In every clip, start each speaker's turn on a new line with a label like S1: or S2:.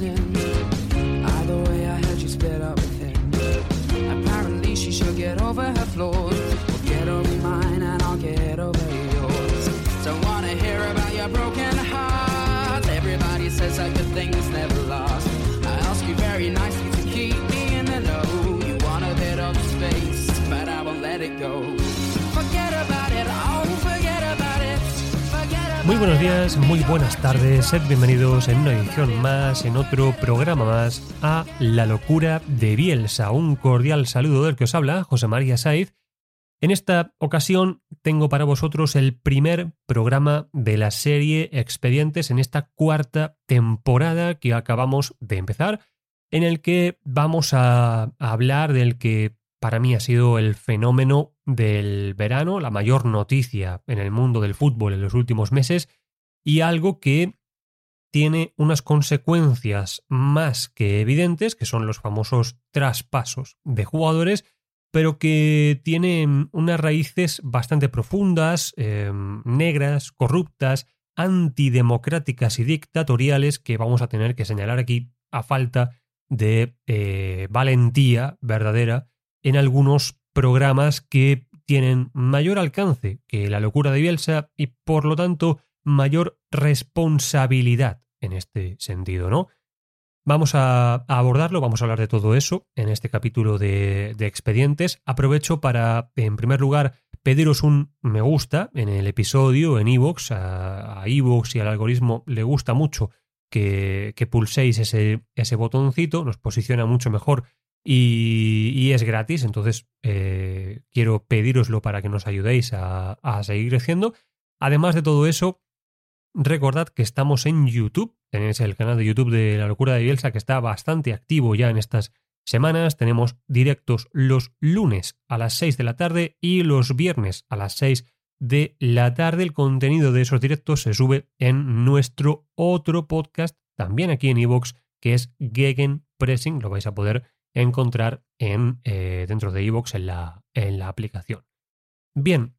S1: losing Muy buenos días, muy buenas tardes, sed bienvenidos en una edición más, en otro programa más, a La locura de Bielsa. Un cordial saludo del que os habla, José María Saiz. En esta ocasión tengo para vosotros el primer programa de la serie Expedientes en esta cuarta temporada que acabamos de empezar, en el que vamos a hablar del que para mí ha sido el fenómeno del verano, la mayor noticia en el mundo del fútbol en los últimos meses y algo que tiene unas consecuencias más que evidentes, que son los famosos traspasos de jugadores, pero que tienen unas raíces bastante profundas, em, negras, corruptas, antidemocráticas y dictatoriales que vamos a tener que señalar aquí a falta de eh, valentía verdadera en algunos programas que tienen mayor alcance que la locura de Bielsa y por lo tanto mayor responsabilidad en este sentido, ¿no? Vamos a, abordarlo, vamos a hablar de todo eso en este capítulo de, expedientes. Aprovecho para, en primer lugar, pediros un me gusta en el episodio, en iVoox. A, iVoox y al algoritmo le gusta mucho que, pulséis ese, ese botoncito, nos posiciona mucho mejor y, es gratis, entonces eh, quiero pediroslo para que nos ayudéis a, seguir creciendo. Además de todo eso, recordad que estamos en YouTube, tenéis el canal de YouTube de La Locura de Bielsa que está bastante activo ya en estas semanas, tenemos directos los lunes a las 6 de la tarde y los viernes a las 6 de la tarde. El contenido de esos directos se sube en nuestro otro podcast, también aquí en iVoox, que es Gegen Pressing, lo vais a poder encontrar en, eh, dentro de iVoox en la, en la aplicación. Bien,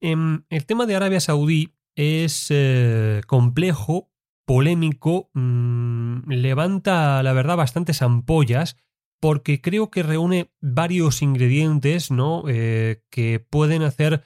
S1: em, el tema de Arabia Saudí es eh, complejo, polémico, mm, levanta, la verdad, bastantes ampollas, porque creo que reúne varios ingredientes ¿no? Eh, que pueden hacer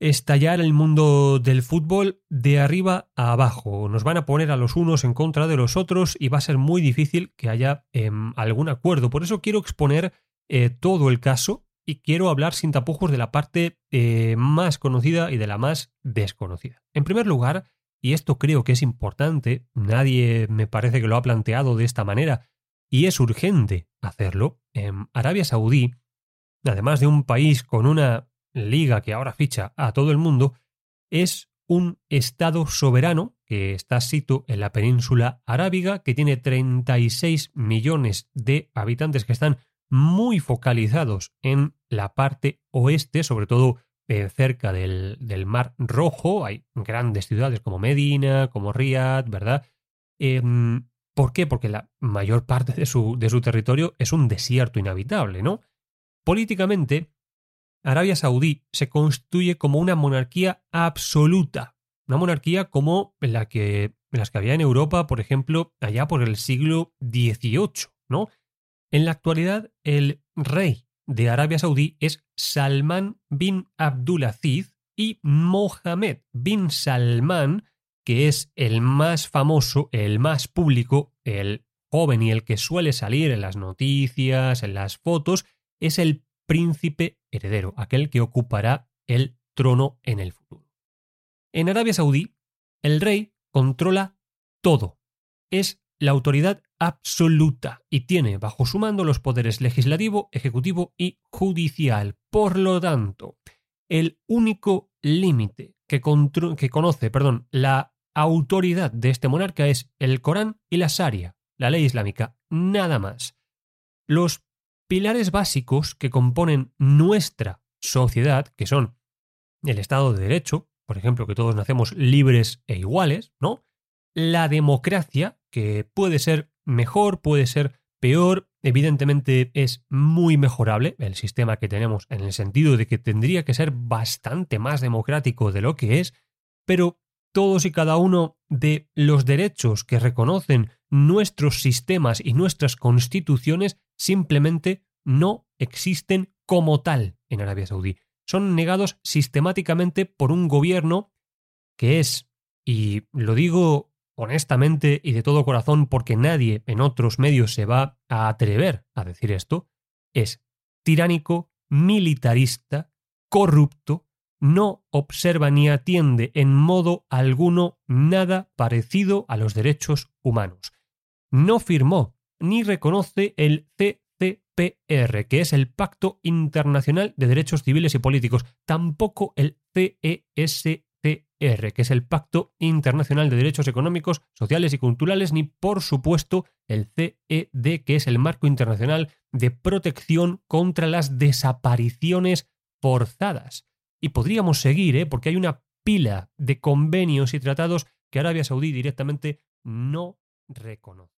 S1: estallar el mundo del fútbol de arriba a abajo. Nos van a poner a los unos en contra de los otros y va a ser muy difícil que haya em, algún acuerdo. Por eso quiero exponer eh, todo el caso y quiero hablar sin tapujos de la parte eh, más conocida y de la más desconocida. En primer lugar, y esto creo que es importante, nadie me parece que lo ha planteado de esta manera, y es urgente hacerlo, en Arabia Saudí, además de un país con una liga que ahora ficha a todo el mundo, es un Estado soberano que está sito en la península arábiga, que tiene 36 millones de habitantes que están muy focalizados en la parte oeste, sobre todo eh, cerca del, Mar Rojo. Hay grandes ciudades como Medina, como Riyadh, ¿verdad? Em, ¿Por qué? Porque la mayor parte de su, de su territorio es un desierto inhabitable, ¿no? Políticamente, Arabia Saudí se constituye como una monarquía absoluta, una monarquía como la que, las que había en Europa, por ejemplo, allá por el siglo XVIII, ¿no? En la actualidad, el rey de Arabia Saudí es Salman bin Abdulaziz y Mohammed bin Salman, que es el más famoso, el más público, el joven y el que suele salir en las noticias, en las fotos, es el príncipe heredero, aquel que ocupará el trono en el futuro. En Arabia Saudí, el rey controla todo. Es la autoridad absoluta y tiene bajo su mando los poderes legislativo, ejecutivo y judicial. Por lo tanto, el único límite que, conoce perdón, la autoridad de este monarca es el Corán y la Sharia, la ley islámica, nada más. Los pilares básicos que componen nuestra sociedad, que son el Estado de Derecho, por ejemplo, que todos nacemos libres e iguales, ¿no? La democracia, que puede ser mejor, puede ser peor, evidentemente es muy mejorable el sistema que tenemos en el sentido de que tendría que ser bastante más democrático de lo que es, pero todos y cada uno de los derechos que reconocen nuestros sistemas y nuestras constituciones simplemente no existen como tal en Arabia Saudí. Son negados sistemáticamente por un gobierno que es, y lo digo honestamente y de todo corazón porque nadie en otros medios se va a atrever a decir esto, es tiránico, militarista, corrupto, no observa ni atiende en modo alguno nada parecido a los derechos humanos. No firmó ni reconoce el CCPR, que es el Pacto Internacional de Derechos Civiles y Políticos, tampoco el CESCR, que es el Pacto Internacional de Derechos Económicos, Sociales y Culturales, ni por supuesto el CED, que es el Marco Internacional de Protección contra las Desapariciones Forzadas. Y podríamos seguir, ¿eh? porque hay una pila de convenios y tratados que Arabia Saudí directamente no reconoce.